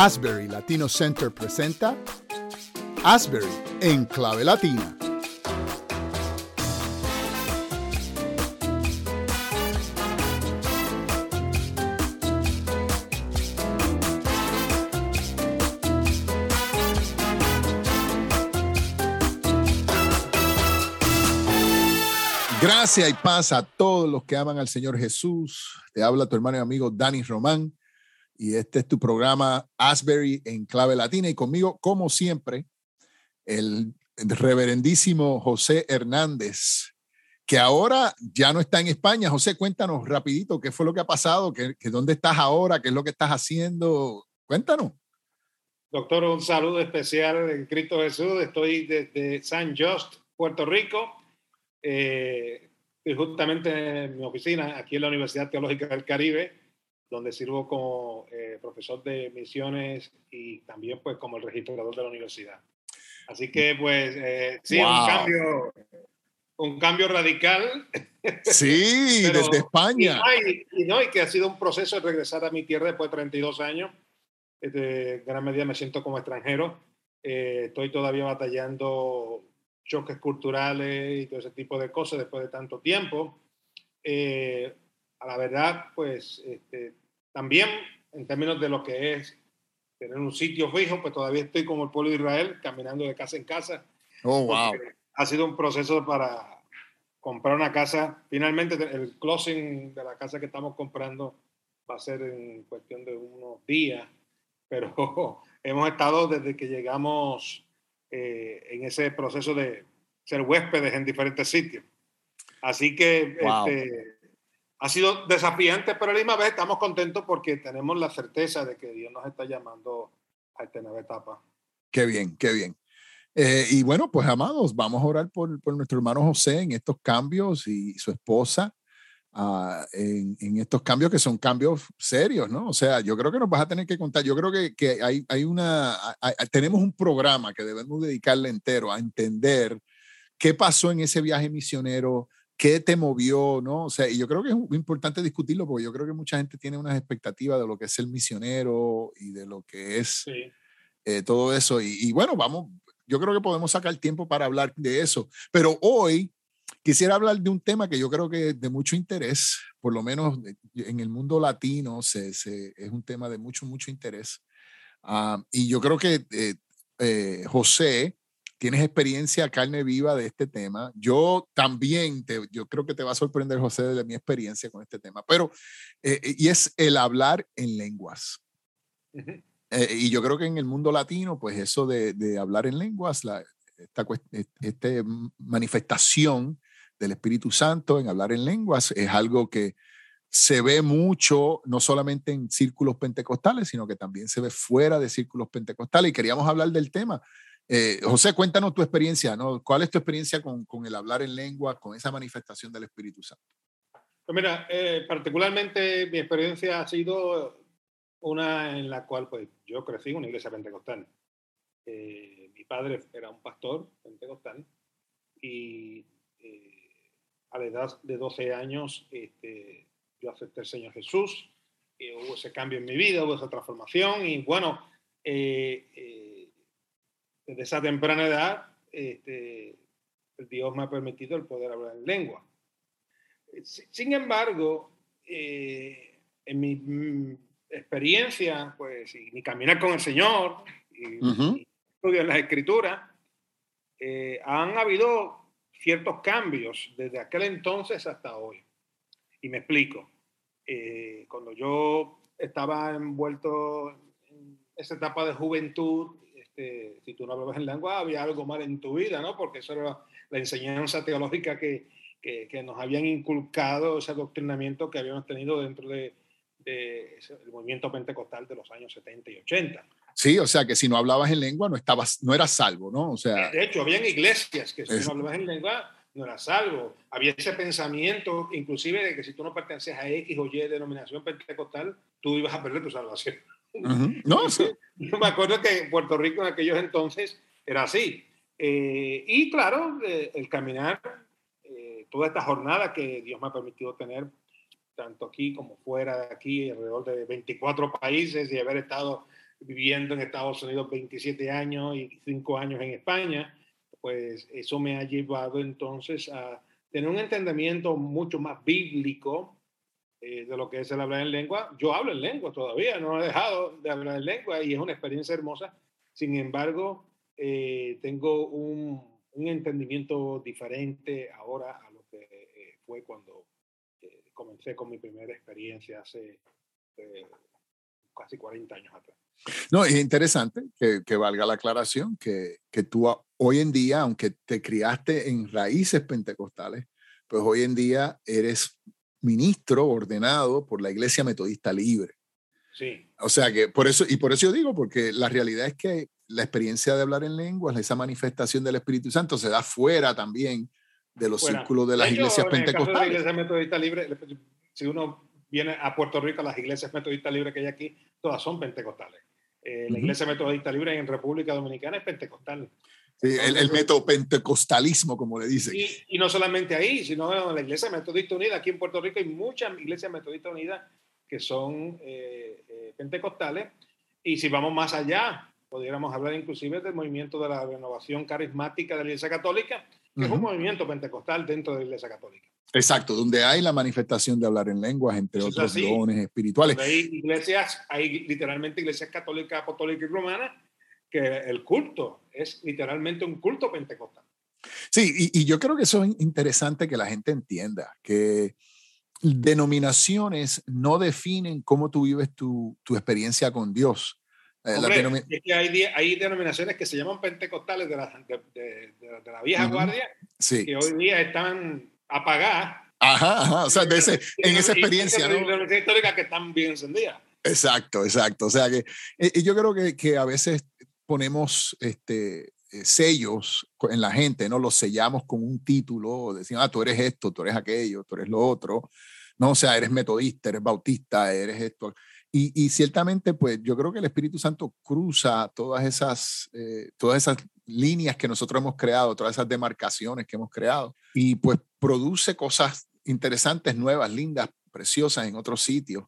Asbury Latino Center presenta Asbury en clave latina. Gracias y paz a todos los que aman al Señor Jesús. Te habla tu hermano y amigo Dani Román y este es tu programa Asbury en clave latina y conmigo, como siempre, el reverendísimo José Hernández, que ahora ya no está en España. José, cuéntanos rapidito qué fue lo que ha pasado, ¿Qué, dónde estás ahora, qué es lo que estás haciendo. Cuéntanos. Doctor, un saludo especial en Cristo Jesús. Estoy desde San Just, Puerto Rico. Eh, justamente en mi oficina, aquí en la Universidad Teológica del Caribe donde sirvo como eh, profesor de misiones y también pues como el registrador de la universidad. Así que pues eh, sí, un cambio, un cambio radical. Sí, desde España. Y, no, y, que ha sido un proceso de regresar a mi tierra después de 32 años. De gran medida me siento como extranjero. Eh, estoy todavía batallando choques culturales y todo ese tipo de cosas después de tanto tiempo. A la verdad, pues este, también, en términos de lo que es tener un sitio fijo, pues todavía estoy como el pueblo de Israel, caminando de casa en casa. Oh, wow. Ha sido un proceso para comprar una casa. Finalmente, el closing de la casa que estamos comprando va a ser en cuestión de unos días, pero hemos estado desde que llegamos eh, en ese proceso de ser huéspedes en diferentes sitios. Así que este, ha sido desafiante, pero a la misma vez estamos contentos porque tenemos la certeza de que Dios nos está llamando a esta nueva etapa. Qué bien, qué bien. Eh, y bueno, pues amados, vamos a orar por, por, nuestro hermano José en estos cambios y su esposa uh, en, en, estos cambios que son cambios serios, ¿no? O sea, yo creo que nos vas a tener que contar, yo creo que, que hay, hay una, hay, tenemos un programa que debemos dedicarle entero a entender qué pasó en ese viaje misionero, ¿Qué te movió? ¿no? O sea, y yo creo que es importante discutirlo porque yo creo que mucha gente tiene unas expectativas de lo que es el misionero y de lo que es eh, todo eso. Y, bueno, vamos, yo creo que podemos sacar tiempo para hablar de eso. Pero hoy quisiera hablar de un tema que yo creo que es de mucho interés, por lo menos en el mundo latino se, es un tema de mucho, mucho interés. Ah, y yo creo que eh, eh, José tienes experiencia carne viva de este tema. Yo también, te, yo creo que te va a sorprender, José, de mi experiencia con este tema, pero, eh, eh, y es el hablar en lenguas. Eh, y yo creo que en el mundo latino, pues eso de, de hablar en lenguas, la, esta, este manifestación del Espíritu Santo en hablar en lenguas es algo que se ve mucho, no solamente en círculos pentecostales, sino que también se ve fuera de círculos pentecostales. Y queríamos hablar del tema eh, José, cuéntanos tu experiencia, ¿no? ¿Cuál es tu experiencia con, con, el hablar en lengua, con esa manifestación del Espíritu Santo? Pues mira, eh, particularmente mi experiencia ha sido una en la cual pues, yo crecí en una iglesia pentecostal. Eh, mi padre era un pastor pentecostal y a la edad de 12 años este, yo acepté al Señor Jesús, y hubo ese cambio en mi vida, hubo esa transformación y bueno, desde esa temprana edad, este, Dios me ha permitido el poder hablar en lengua. Sin embargo, eh, en mi experiencia, pues, y mi caminar con el Señor, y, estudiar las escrituras, eh, han habido ciertos cambios desde aquel entonces hasta hoy. Y me explico. Eh, cuando yo estaba envuelto en esa etapa de juventud este, si tú no hablabas en lengua, había algo mal en tu vida, ¿no? Porque eso era la enseñanza teológica que, que, que nos habían inculcado, ese adoctrinamiento que habíamos tenido dentro de, de movimiento pentecostal de los años 70 y 80. Sí, o sea que si no hablabas en lengua no estabas, no eras salvo, ¿no? O sea, de hecho, habían iglesias que si no hablabas en lengua no eras salvo. Había ese pensamiento, inclusive, de que si tú no pertenecías a X o Y denominación pentecostal, tú ibas a perder tu salvación. No, sí. Me acuerdo que en Puerto Rico en aquellos entonces era así. Eh, y claro, eh, el caminar, eh, toda esta jornada que Dios me ha permitido tener, tanto aquí como fuera de aquí, alrededor de 24 países y haber estado viviendo en Estados Unidos 27 años y 5 años en España, pues eso me ha llevado entonces a tener un entendimiento mucho más bíblico eh, de lo que es el hablar en lengua. Yo hablo en lengua todavía, no he dejado de hablar en lengua y es una experiencia hermosa. Sin embargo, eh, tengo un, un, entendimiento diferente ahora a lo que eh, fue cuando comencé con mi primera experiencia hace casi 40 años atrás. No, es interesante que, que valga la aclaración que, que tú hoy en día, aunque te criaste en raíces pentecostales, pues hoy en día eres ministro ordenado por la Iglesia Metodista Libre. Sí. O sea que por eso, y por eso yo digo, porque la realidad es que la experiencia de hablar en lenguas, esa manifestación del Espíritu Santo se da fuera también de los círculos de las iglesias pentecostales. la Iglesia Metodista Libre, si uno viene a Puerto Rico, las iglesias metodistas libres que hay aquí, todas son pentecostales. Eh, la iglesia metodista libre en República Dominicana es pentecostal. Sí, el, el pentecostalismo, como le dicen. Y, y, no solamente ahí, sino en la Iglesia Metodista Unida. Aquí en Puerto Rico hay muchas iglesias metodistas unidas que son eh, eh, pentecostales. Y si vamos más allá, pudiéramos hablar inclusive del movimiento de la renovación carismática de la Iglesia Católica, que uh -huh. es un movimiento pentecostal dentro de la Iglesia Católica. Exacto, donde hay la manifestación de hablar en lenguas, entre Eso otros dones espirituales. Hay iglesias, hay literalmente iglesias católicas, apostólicas y romanas, que el culto es literalmente un culto pentecostal. Sí, y, y, yo creo que eso es interesante que la gente entienda, que denominaciones no definen cómo tú vives tu, tu experiencia con Dios. Eh, Hombre, es que hay, hay, denominaciones que se llaman pentecostales de la, de, de, de la vieja uh -huh. guardia, sí. que hoy día están apagadas. Ajá, ajá, o sea, de ese, en esa experiencia, ¿no? que están bien encendidas. Exacto, exacto. O sea que y yo creo que, que a veces ponemos este, sellos en la gente, ¿no? Los sellamos con un título, decimos, ah, tú eres esto, tú eres aquello, tú eres lo otro, ¿no? O sea, eres metodista, eres bautista, eres esto. Y, y ciertamente, pues yo creo que el Espíritu Santo cruza todas esas, eh, todas esas líneas que nosotros hemos creado, todas esas demarcaciones que hemos creado, y pues produce cosas interesantes, nuevas, lindas, preciosas en otros sitios.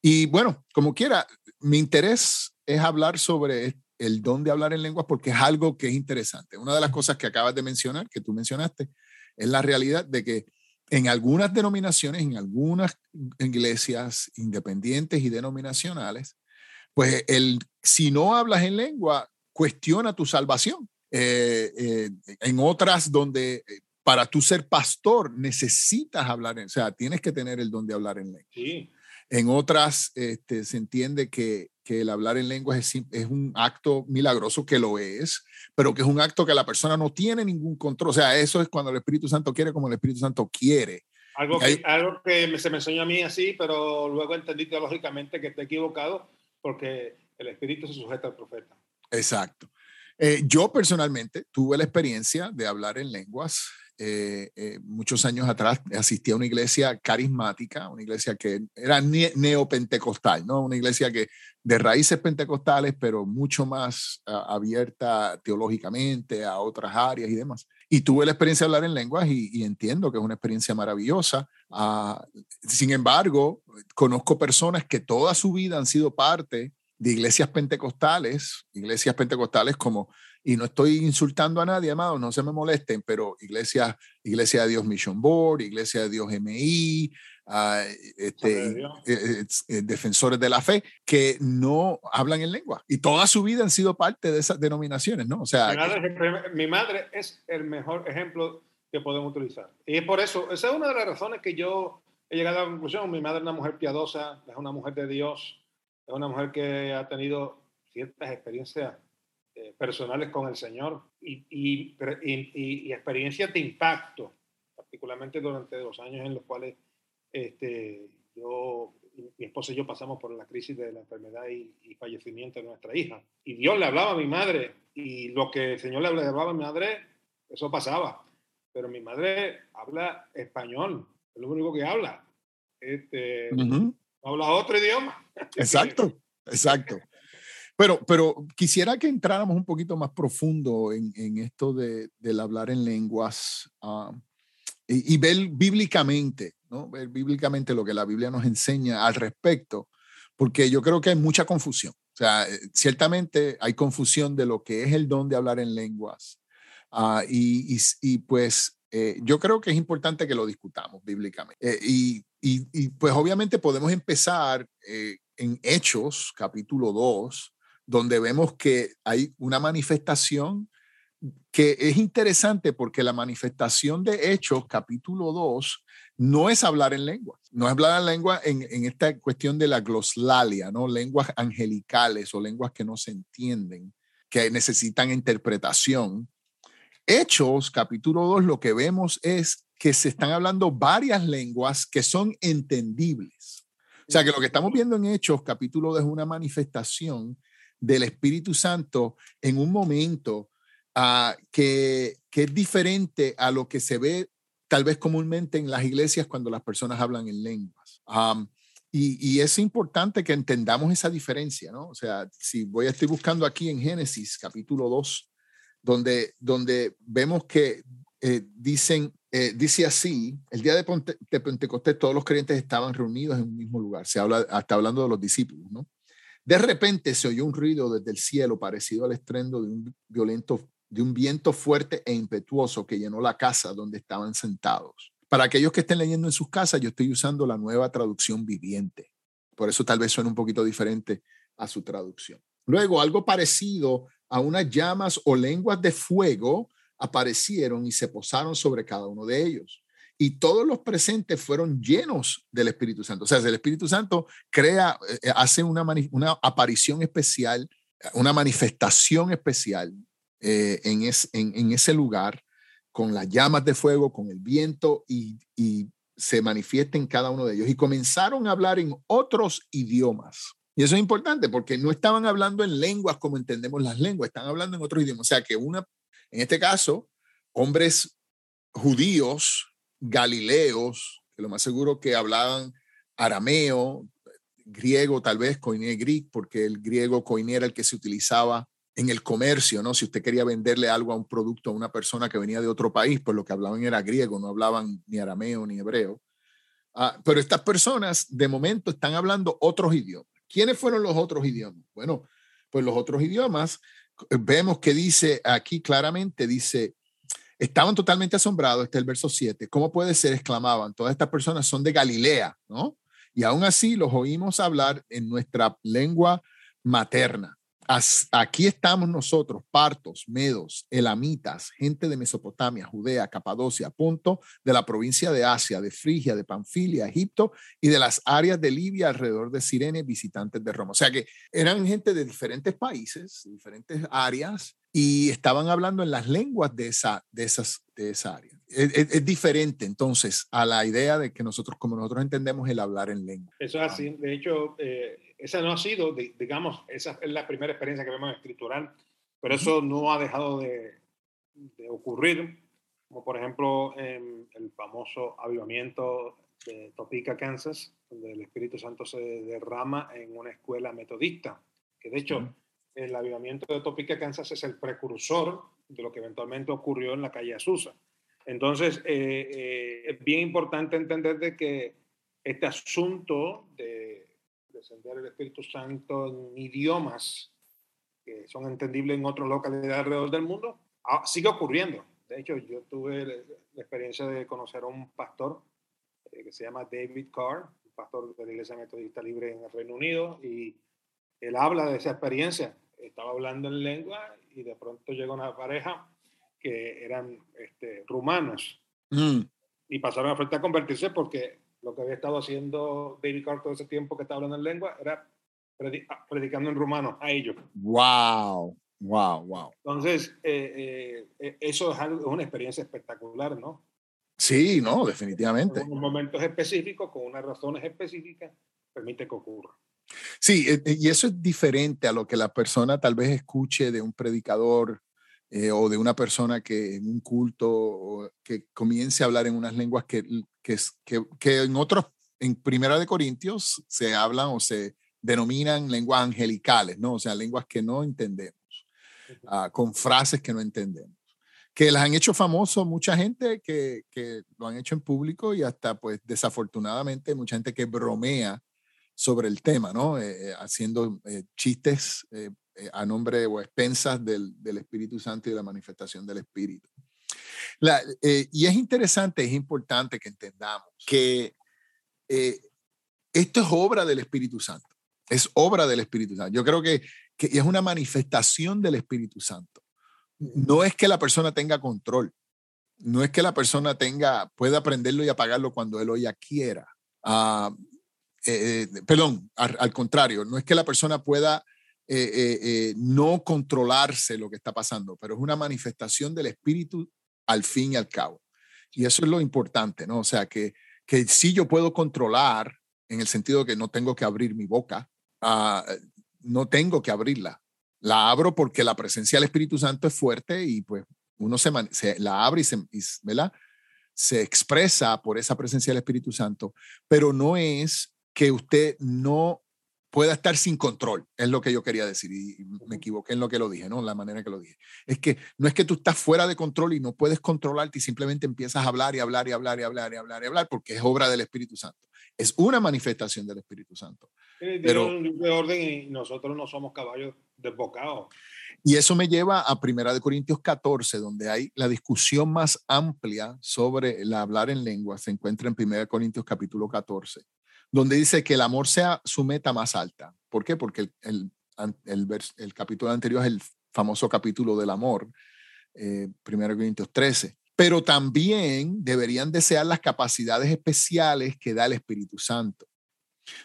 Y bueno, como quiera, mi interés es hablar sobre el don de hablar en lenguas porque es algo que es interesante. Una de las cosas que acabas de mencionar, que tú mencionaste, es la realidad de que en algunas denominaciones, en algunas iglesias independientes y denominacionales, pues el, si no hablas en lengua, cuestiona tu salvación. Eh, eh, en otras donde eh, para tú ser pastor necesitas hablar, en, o sea, tienes que tener el don de hablar en lengua. Sí. En otras este, se entiende que, que, el hablar en lenguas es, es, un acto milagroso, que lo es, pero que es un acto que la persona no tiene ningún control. O sea, eso es cuando el Espíritu Santo quiere como el Espíritu Santo quiere. Algo que, algo que se me enseñó a mí así, pero luego entendí teológicamente que está equivocado porque el Espíritu se sujeta al profeta. Exacto. Eh, yo personalmente tuve la experiencia de hablar en lenguas eh, eh, muchos años atrás asistí a una iglesia carismática, una iglesia que era ne neopentecostal, ¿no? Una iglesia que de raíces pentecostales, pero mucho más uh, abierta teológicamente a otras áreas y demás. Y tuve la experiencia de hablar en lenguas y, entiendo que es una experiencia maravillosa. Uh, sin embargo, conozco personas que toda su vida han sido parte de iglesias pentecostales, iglesias pentecostales como y no estoy insultando a nadie, amado, no se me molesten, pero Iglesia, Iglesia de Dios Mission Board, Iglesia de Dios MI, uh, este, eh, eh, eh, defensores de la fe, que no hablan en lengua y toda su vida han sido parte de esas denominaciones, ¿no? O sea, mi madre, que, mi madre es el mejor ejemplo que podemos utilizar. Y por eso, esa es una de las razones que yo he llegado a la conclusión. Mi madre es una mujer piadosa, es una mujer de Dios, es una mujer que ha tenido ciertas experiencias eh, personales con el Señor y, y, experiencias de impacto, particularmente durante los años en los cuales este, yo, mi esposa y yo pasamos por la crisis de la enfermedad y, fallecimiento de nuestra hija. Y Dios le hablaba a mi madre y lo que el Señor le hablaba a mi madre, eso pasaba. Pero mi madre habla español, es lo único que habla. Este. Habla otro idioma. Exacto, exacto. Pero, pero quisiera que entráramos un poquito más profundo en, en esto de, del hablar en lenguas uh, y, y, ver bíblicamente, ¿no? Ver bíblicamente lo que la Biblia nos enseña al respecto, porque yo creo que hay mucha confusión. O sea, eh, ciertamente hay confusión de lo que es el don de hablar en lenguas. Ah, y, y, pues eh, yo creo que es importante que lo discutamos bíblicamente. Eh, y, y, pues obviamente podemos empezar en Hechos, capítulo 2, donde vemos que hay una manifestación que es interesante porque la manifestación de Hechos, capítulo 2, no es hablar en lengua, no es hablar en lengua en, en, esta cuestión de la gloslalia, ¿no? Lenguas angelicales o lenguas que no se entienden, que necesitan interpretación. Hechos, capítulo 2, lo que vemos es que se están hablando varias lenguas que son entendibles. O sea, que lo que estamos viendo en Hechos, capítulo 2, es una manifestación del Espíritu Santo en un momento uh, que, que es diferente a lo que se ve tal vez comúnmente en las iglesias cuando las personas hablan en lenguas. y, es importante que entendamos esa diferencia, ¿no? O sea, si voy a estoy buscando aquí en Génesis capítulo 2, donde, donde vemos que eh, dicen, eh, dice así, el día de, Pentecostés todos los creyentes estaban reunidos en un mismo lugar, se habla, hasta hablando de los discípulos, ¿no? De repente se oyó un ruido desde el cielo parecido al estrendo de un violento de un viento fuerte e impetuoso que llenó la casa donde estaban sentados. Para aquellos que estén leyendo en sus casas, yo estoy usando la nueva traducción viviente. Por eso tal vez suene un poquito diferente a su traducción. Luego, algo parecido a unas llamas o lenguas de fuego aparecieron y se posaron sobre cada uno de ellos. Y todos los presentes fueron llenos del Espíritu Santo. O sea, el Espíritu Santo crea, eh, hace una, aparición especial, una manifestación especial eh, en, en, ese lugar con las llamas de fuego, con el viento y, se manifiesta en cada uno de ellos. Y comenzaron a hablar en otros idiomas. Y eso es importante porque no estaban hablando en lenguas como entendemos las lenguas, están hablando en otros idiomas. O sea que una, en este caso, hombres judíos, galileos, que lo más seguro que hablaban arameo, griego, tal vez koiné greek, porque el griego koiné era el que se utilizaba en el comercio, ¿no? Si usted quería venderle algo a un producto a una persona que venía de otro país, pues lo que hablaban era griego, no hablaban ni arameo ni hebreo. Ah, pero estas personas de momento están hablando otros idiomas. ¿Quiénes fueron los otros idiomas? Bueno, pues los otros idiomas, eh, vemos que dice aquí claramente, dice, estaban totalmente asombrados, este es el verso 7, ¿cómo puede ser? exclamaban, todas estas personas son de Galilea, ¿no? Y aún así los oímos hablar en nuestra lengua materna aquí estamos nosotros, partos, medos, elamitas, gente de Mesopotamia, Judea, Capadocia, punto de la provincia de Asia, de Frigia, de Panfilia, Egipto y de las áreas de Libia alrededor de Sirene, visitantes de Roma. O sea que eran gente de diferentes países, diferentes áreas y estaban hablando en las lenguas de esa, de esas, de esa área. Es, diferente entonces a la idea de que nosotros, como nosotros entendemos el hablar en lengua. Eso es así. De hecho, eh, esa no ha sido, digamos, esa es la primera experiencia que vemos escritural, pero eso no ha dejado de, ocurrir, como por ejemplo en el famoso avivamiento de Topeka, Kansas, donde el Espíritu Santo se derrama en una escuela metodista, que de hecho el avivamiento de Topeka, Kansas es el precursor de lo que eventualmente ocurrió en la calle Azusa. Entonces, eh, eh, es bien importante entender de que este asunto de descender el Espíritu Santo en idiomas que son entendibles en otras localidades alrededor del mundo, ah, sigue ocurriendo. De hecho, yo tuve la experiencia de conocer a un pastor eh, que se llama David Carr, un pastor de la Iglesia Metodista Libre en el Reino Unido, y él habla de esa experiencia. Estaba hablando en lengua y de pronto llega una pareja que eran este, rumanos mm. y pasaron a frente a convertirse porque lo que había estado haciendo David Carr todo ese tiempo que estaba hablando en lengua era ah, predicando en rumano a ellos. ¡Wow! ¡Wow! ¡Wow! Entonces, eh, eh, eh, eso es, algo, una experiencia espectacular, ¿no? Sí, no, definitivamente. En momentos específicos, con unas razones específicas, permite que ocurra. Sí, y eso es diferente a lo que la persona tal vez escuche de un predicador eh, o de una persona que en un culto o que comience a hablar en unas lenguas que, que, que, en otros, en Primera de Corintios se hablan o se denominan lenguas angelicales, ¿no? O sea, lenguas que no entendemos, ah, con frases que no entendemos que las han hecho famosos mucha gente que, que, lo han hecho en público y hasta pues desafortunadamente mucha gente que bromea sobre el tema, ¿no? Eh, haciendo chistes a nombre o expensas del, del, Espíritu Santo y de la manifestación del Espíritu. y es interesante, es importante que entendamos que esto es obra del Espíritu Santo, es obra del Espíritu Santo. Yo creo que, que es una manifestación del Espíritu Santo. No es que la persona tenga control, no es que la persona tenga, pueda aprenderlo y apagarlo cuando él o ella quiera. Ah, eh, eh, perdón, al, contrario, no es que la persona pueda eh, no controlarse lo que está pasando, pero es una manifestación del espíritu al fin y al cabo. Y eso es lo importante, ¿no? O sea, que, que sí yo puedo controlar en el sentido de que no tengo que abrir mi boca, ah, no tengo que abrirla. La abro porque la presencia del Espíritu Santo es fuerte y pues uno se, la abre y se, se expresa por esa presencia del Espíritu Santo, pero no es que usted no pueda estar sin control, es lo que yo quería decir y me equivoqué en lo que lo dije, ¿no? La manera que lo dije. Es que no es que tú estás fuera de control y no puedes controlarte y simplemente empiezas a hablar y hablar y hablar y hablar y hablar y hablar porque es obra del Espíritu Santo. Es una manifestación del Espíritu Santo. Pero, de orden y nosotros no somos caballos desbocados. Y eso me lleva a Primera de Corintios 14, donde hay la discusión más amplia sobre el hablar en lengua. Se encuentra en Primera de Corintios capítulo 14, donde dice que el amor sea su meta más alta. ¿Por qué? Porque el, el, el, el capítulo anterior es el famoso capítulo del amor, eh, Primera de Corintios 13. Pero también deberían desear las capacidades especiales que da el Espíritu Santo,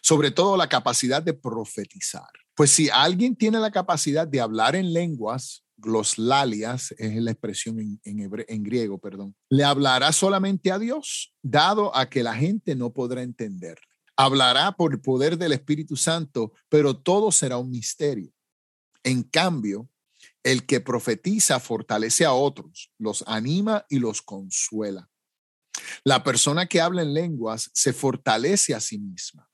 sobre todo la capacidad de profetizar. Pues si alguien tiene la capacidad de hablar en lenguas, gloslalias es la expresión en, en, griego, perdón, le hablará solamente a Dios, dado a que la gente no podrá entenderle. Hablará por el poder del Espíritu Santo, pero todo será un misterio. En cambio, el que profetiza fortalece a otros, los anima y los consuela. La persona que habla en lenguas se fortalece a sí misma.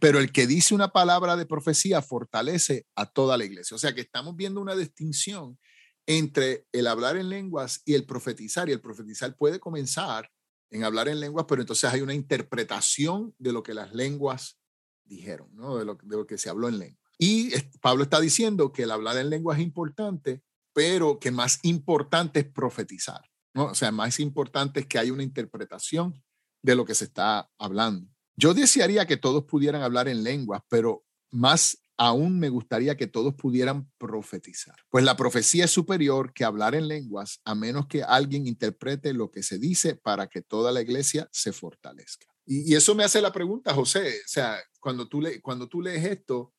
Pero el que dice una palabra de profecía fortalece a toda la iglesia. O sea que estamos viendo una distinción entre el hablar en lenguas y el profetizar. Y el profetizar puede comenzar en hablar en lenguas, pero entonces hay una interpretación de lo que las lenguas dijeron, ¿no? de, lo, que se habló en lengua. Y Pablo está diciendo que el hablar en lenguas es importante, pero que más importante es profetizar. ¿no? O sea, más importante es que haya una interpretación de lo que se está hablando. Yo desearía que todos pudieran hablar en lenguas, pero más aún me gustaría que todos pudieran profetizar. Pues la profecía es superior que hablar en lenguas, a menos que alguien interprete lo que se dice para que toda la iglesia se fortalezca. Y, eso me hace la pregunta, José, o sea, cuando tú, le, cuando tú lees esto,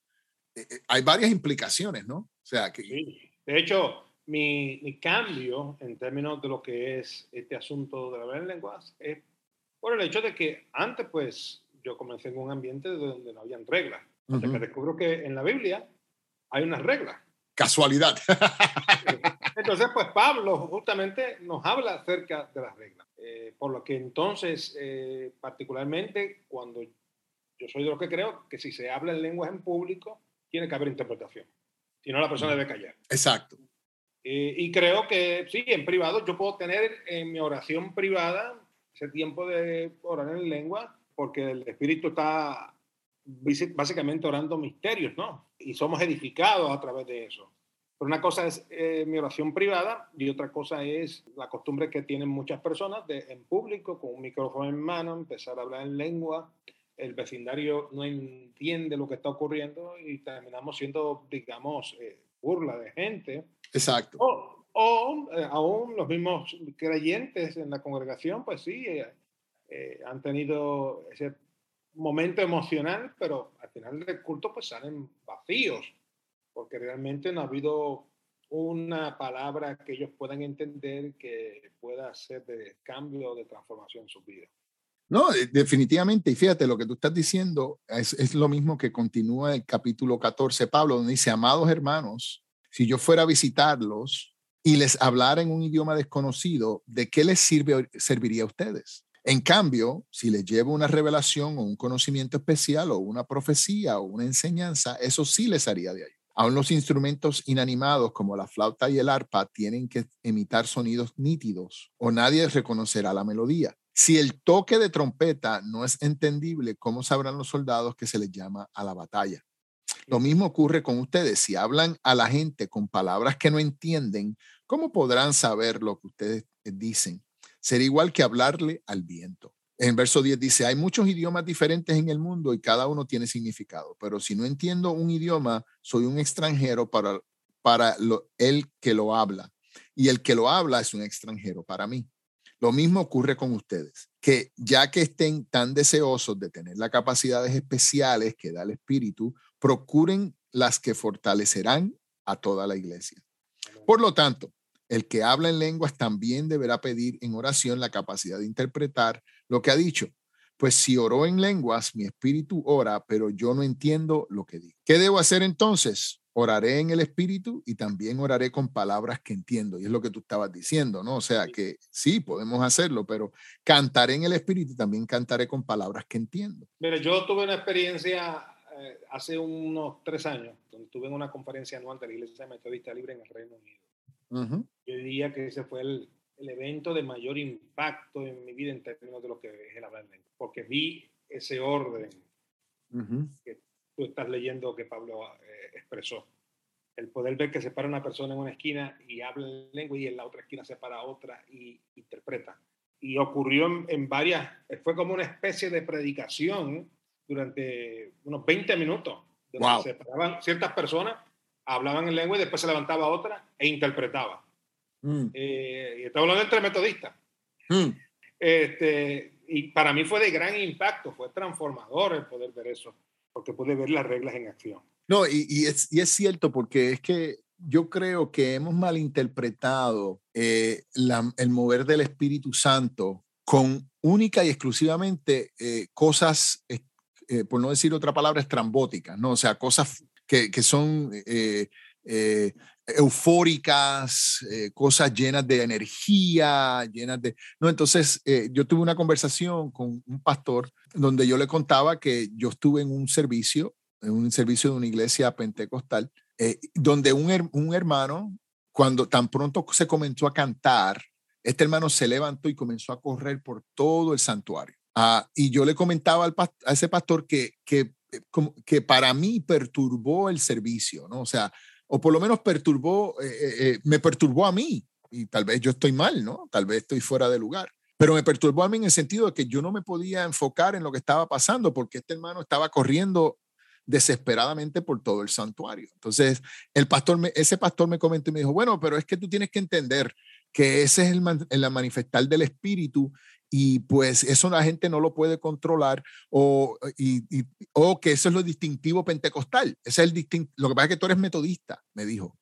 eh, eh, hay varias implicaciones, ¿no? O sea, que... Sí. De hecho, mi, mi, cambio en términos de lo que es este asunto de hablar en lenguas es por el hecho de que antes, pues, yo comencé en un ambiente donde no habían reglas. Hasta que descubro que en la Biblia hay unas reglas. Casualidad. Entonces, pues Pablo justamente nos habla acerca de las reglas. Eh, por lo que entonces, eh, particularmente cuando yo soy de los que creo que si se habla en lenguas en público, tiene que haber interpretación. Si no, la persona debe callar. Exacto. Eh, y creo que sí, en privado, yo puedo tener en mi oración privada ese tiempo de orar en lengua porque el Espíritu está básicamente orando misterios, ¿no? Y somos edificados a través de eso. Pero una cosa es eh, mi oración privada y otra cosa es la costumbre que tienen muchas personas de en público, con un micrófono en mano, empezar a hablar en lengua. El vecindario no entiende lo que está ocurriendo y terminamos siendo, digamos, eh, burla de gente. Exacto. O, o eh, aún los mismos creyentes en la congregación, pues sí, eh, han tenido ese momento emocional, pero al final del culto pues salen vacíos, porque realmente no ha habido una palabra que ellos puedan entender que pueda ser de cambio de transformación en su vida. No, definitivamente, y fíjate, lo que tú estás diciendo es, es lo mismo que continúa el capítulo 14, Pablo, donde dice, amados hermanos, si yo fuera a visitarlos y les hablara en un idioma desconocido, ¿de qué les sirve, serviría a ustedes? En cambio, si le llevo una revelación o un conocimiento especial o una profecía o una enseñanza, eso sí les haría de ahí. Aún los instrumentos inanimados como la flauta y el arpa tienen que emitar sonidos nítidos o nadie reconocerá la melodía. Si el toque de trompeta no es entendible, ¿cómo sabrán los soldados que se les llama a la batalla? Lo mismo ocurre con ustedes. Si hablan a la gente con palabras que no entienden, ¿cómo podrán saber lo que ustedes dicen? Sería igual que hablarle al viento. En verso 10 dice, hay muchos idiomas diferentes en el mundo y cada uno tiene significado, pero si no entiendo un idioma, soy un extranjero para, para el que lo habla. Y el que lo habla es un extranjero para mí. Lo mismo ocurre con ustedes, que ya que estén tan deseosos de tener las capacidades especiales que da el Espíritu, procuren las que fortalecerán a toda la iglesia. Por lo tanto, el que habla en lenguas también deberá pedir en oración la capacidad de interpretar lo que ha dicho. Pues si oró en lenguas, mi espíritu ora, pero yo no entiendo lo que digo. ¿Qué debo hacer entonces? Oraré en el espíritu y también oraré con palabras que entiendo. Y es lo que tú estabas diciendo, ¿no? O sea, que sí, podemos hacerlo, pero cantaré en el espíritu y también cantaré con palabras que entiendo. Mira, yo tuve una experiencia eh, hace unos tres años, donde tuve en una conferencia anual de la Iglesia Metodista Libre en el Reino Unido. Yo diría que ese fue el, el, evento de mayor impacto en mi vida en términos de lo que es el hablar lengua, porque vi ese orden que tú estás leyendo que Pablo eh, expresó. El poder ver que se para una persona en una esquina y habla en lengua y en la otra esquina se para otra y interpreta. Y ocurrió en, en varias, fue como una especie de predicación durante unos 20 minutos. Se paraban ciertas personas, hablaban en lengua y después se levantaba otra e interpretaba. Mm. Eh, y estaba hablando entre metodistas. Mm. Este, y para mí fue de gran impacto, fue transformador el poder ver eso, porque pude ver las reglas en acción. No, y, y, es, y es cierto, porque es que yo creo que hemos malinterpretado eh, el mover del Espíritu Santo con única y exclusivamente eh, cosas eh, por no decir otra palabra, estrambóticas, ¿no? O sea, cosas que, son eh, eh, eufóricas, cosas llenas de energía, llenas de... No, entonces yo tuve una conversación con un pastor donde yo le contaba que yo estuve en un servicio, en un servicio de una iglesia pentecostal, donde un, un hermano, cuando tan pronto se comenzó a cantar, este hermano se levantó y comenzó a correr por todo el santuario. Ah, y yo le comentaba al a ese pastor que, que, eh, que para mí perturbó el servicio, ¿no? O sea, o por lo menos perturbó, eh, eh, me perturbó a mí, y tal vez yo estoy mal, ¿no? Tal vez estoy fuera de lugar, pero me perturbó a mí en el sentido de que yo no me podía enfocar en lo que estaba pasando porque este hermano estaba corriendo desesperadamente por todo el santuario. Entonces, el pastor, ese pastor me comentó y me dijo, bueno, pero es que tú tienes que entender que ese es el, el manifestar del Espíritu y pues eso la gente no lo puede controlar o, y, o que eso es lo distintivo pentecostal. Ese es el distinto, lo que pasa es que tú eres metodista, me dijo,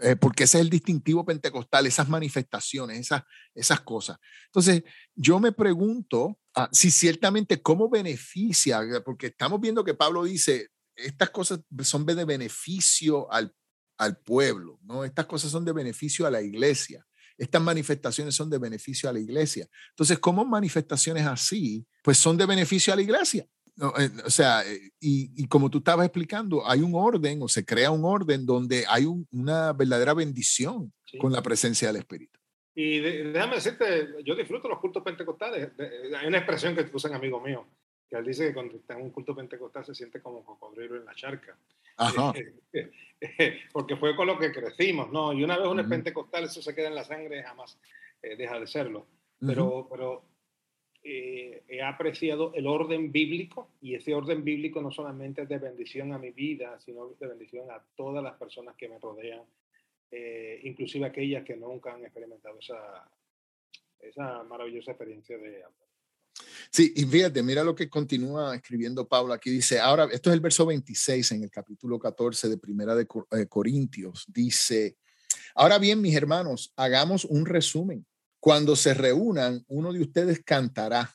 eh, porque ese es el distintivo pentecostal, esas manifestaciones, esas, esas cosas. Entonces, yo me pregunto ah, si ciertamente cómo beneficia, porque estamos viendo que Pablo dice, estas cosas son de beneficio al, al pueblo, ¿no? Estas cosas son de beneficio a la iglesia estas manifestaciones son de beneficio a la iglesia. Entonces, ¿cómo manifestaciones así, pues son de beneficio a la iglesia? Eh, o sea, eh, y, como tú estabas explicando, hay un orden o se crea un orden donde hay una verdadera bendición con la presencia del Espíritu. Y déjame decirte, yo disfruto los cultos pentecostales. Hay una expresión que usan amigos míos, que él dice que cuando está en un culto pentecostal se siente como cocodrilo en la charca. Porque fue con lo que crecimos, ¿no? Y una vez uno es pentecostal, eso se queda en la sangre, jamás eh, deja de serlo. Pero, pero eh, he apreciado el orden bíblico y ese orden bíblico no solamente es de bendición a mi vida, sino de bendición a todas las personas que me rodean, eh, inclusive aquellas que nunca han experimentado esa, esa maravillosa experiencia de Sí, y fíjate, mira lo que continúa escribiendo Pablo aquí. Dice, ahora, esto es el verso 26 en el capítulo 14 de Primera de eh, Corintios. Dice, ahora bien, mis hermanos, hagamos un resumen. Cuando se reúnan, uno de ustedes cantará,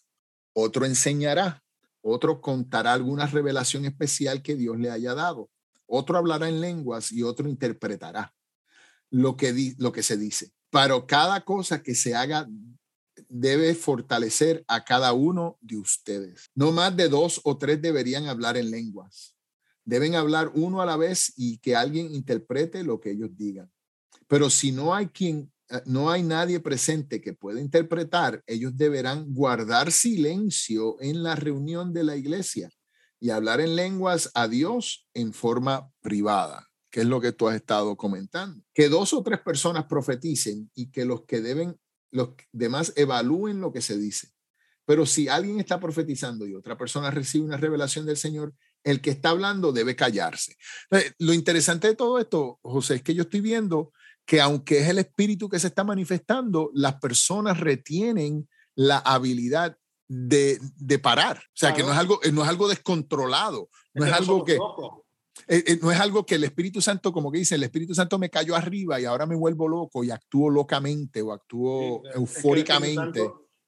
otro enseñará, otro contará alguna revelación especial que Dios le haya dado, otro hablará en lenguas y otro interpretará lo que, lo que se dice. Pero cada cosa que se haga debe fortalecer a cada uno de ustedes. No más de dos o tres deberían hablar en lenguas. Deben hablar uno a la vez y que alguien interprete lo que ellos digan. Pero si no hay quien eh, no hay nadie presente que pueda interpretar, ellos deberán guardar silencio en la reunión de la iglesia y hablar en lenguas a Dios en forma privada, que es lo que tú has estado comentando. Que dos o tres personas profeticen y que los que deben, los demás evalúen lo que se dice. Pero si alguien está profetizando y otra persona recibe una revelación del Señor, el que está hablando debe callarse. Lo interesante de todo esto, José, es que yo estoy viendo que aunque es el espíritu que se está manifestando, las personas retienen la habilidad de, parar. O sea, que no es, algo, no es algo descontrolado, no es, algo que... Eh, eh, no es algo que el Espíritu Santo, como que dice, el Espíritu Santo me cayó arriba y ahora me vuelvo loco y actúo locamente o actúo eufóricamente.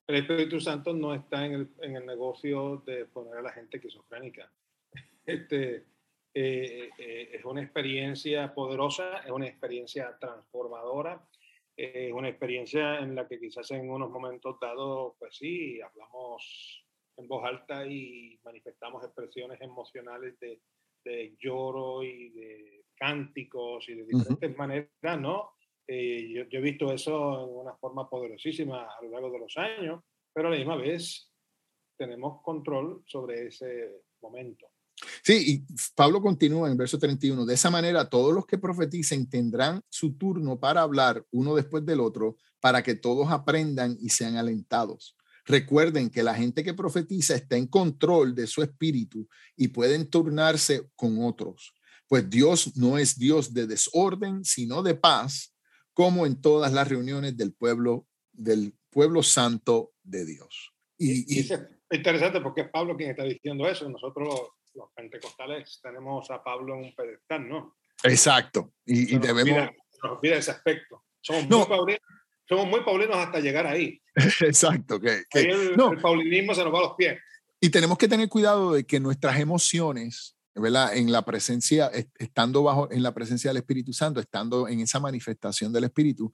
El Espíritu, Santo, no está en el, en el, negocio de poner a la gente esquizofrénica. Este, eh, es una experiencia poderosa, es una experiencia transformadora, es una experiencia en la que quizás en unos momentos dados, pues sí, hablamos en voz alta y manifestamos expresiones emocionales de, de lloro y de cánticos y de diferentes maneras, ¿no? yo, yo, he visto eso en una forma poderosísima a lo largo de los años, pero a la misma vez tenemos control sobre ese momento. Sí, y Pablo continúa en el verso 31, de esa manera todos los que profeticen tendrán su turno para hablar uno después del otro, para que todos aprendan y sean alentados. Recuerden que la gente que profetiza está en control de su espíritu y pueden turnarse con otros, pues Dios no es Dios de desorden, sino de paz, como en todas las reuniones del pueblo del pueblo santo de Dios. Y, es interesante porque es Pablo quien está diciendo eso. Nosotros los pentecostales tenemos a Pablo en un pedestal, ¿no? Exacto. Y, debemos... nos olvida ese aspecto. Somos, muy paulinos, somos muy paulinos hasta llegar ahí. Exacto. Que, el, no. el paulinismo se nos va a los pies. Y tenemos que tener cuidado de que nuestras emociones, ¿verdad? En la presencia, estando bajo, en la presencia del Espíritu Santo, estando en esa manifestación del Espíritu,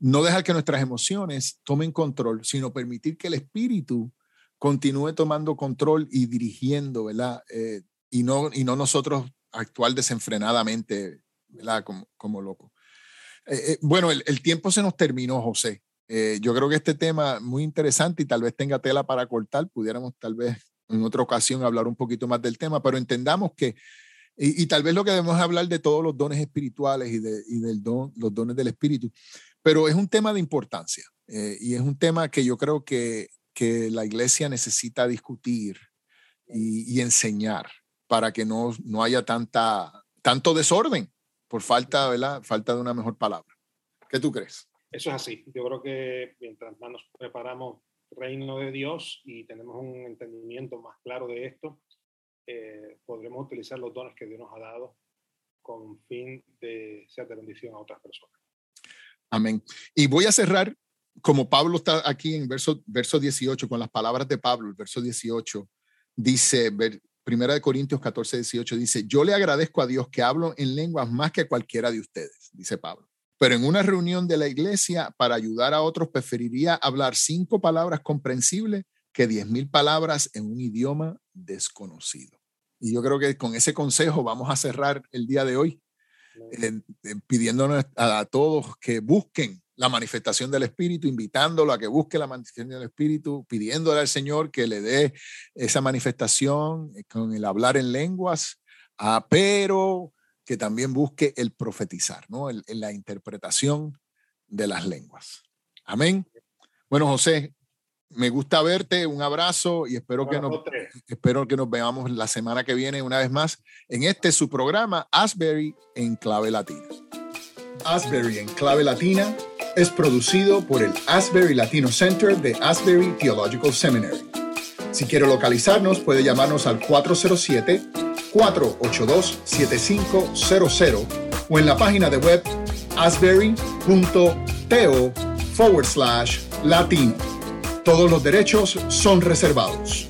no dejar que nuestras emociones tomen control, sino permitir que el Espíritu continúe tomando control y dirigiendo, ¿verdad? Eh, y, no, y no nosotros actuar desenfrenadamente, ¿verdad? Como, como loco. Eh, eh, bueno, el, tiempo se nos terminó, José. yo creo que este tema muy interesante y tal vez tenga tela para cortar. Pudiéramos tal vez en otra ocasión hablar un poquito más del tema, pero entendamos que, y, y tal vez lo que debemos hablar de todos los dones espirituales y de y los dones del espíritu, pero es un tema de importancia y es un tema que yo creo que que la iglesia necesita discutir y, enseñar para que no, no haya tanta, tanto desorden por falta, ¿verdad? falta de una mejor palabra. ¿Qué tú crees? Eso es así. Yo creo que mientras más nos preparamos reino de Dios y tenemos un entendimiento más claro de esto, eh, podremos utilizar los dones que Dios nos ha dado con fin de ser de bendición a otras personas. Amén. Y voy a cerrar como Pablo está aquí en verso, verso 18, con las palabras de Pablo, el verso 18, dice, Primera de Corintios 14, 18, dice, yo le agradezco a Dios que hablo en lenguas más que cualquiera de ustedes, dice Pablo. Pero en una reunión de la iglesia, para ayudar a otros, preferiría hablar cinco palabras comprensibles que diez mil palabras en un idioma desconocido. Y yo creo que con ese consejo vamos a cerrar el día de hoy, eh, eh, pidiéndonos a todos que busquen la manifestación del Espíritu, invitándolo a que busque la manifestación del Espíritu, pidiéndole al Señor que le dé esa manifestación eh, con el hablar en lenguas, ah, pero que también busque el profetizar, ¿no? En la interpretación de las lenguas. Amén. Bueno, José, me gusta verte, un abrazo y espero que, nos, espero que nos veamos la semana que viene una vez más en este su programa Asbury en clave latina. Asbury en clave latina es producido por el Asbury Latino Center de Asbury Theological Seminary. Si quiere localizarnos, puede llamarnos al 407-482-7500 o en la página de web asbury.to forward slash latino. Todos los derechos son reservados.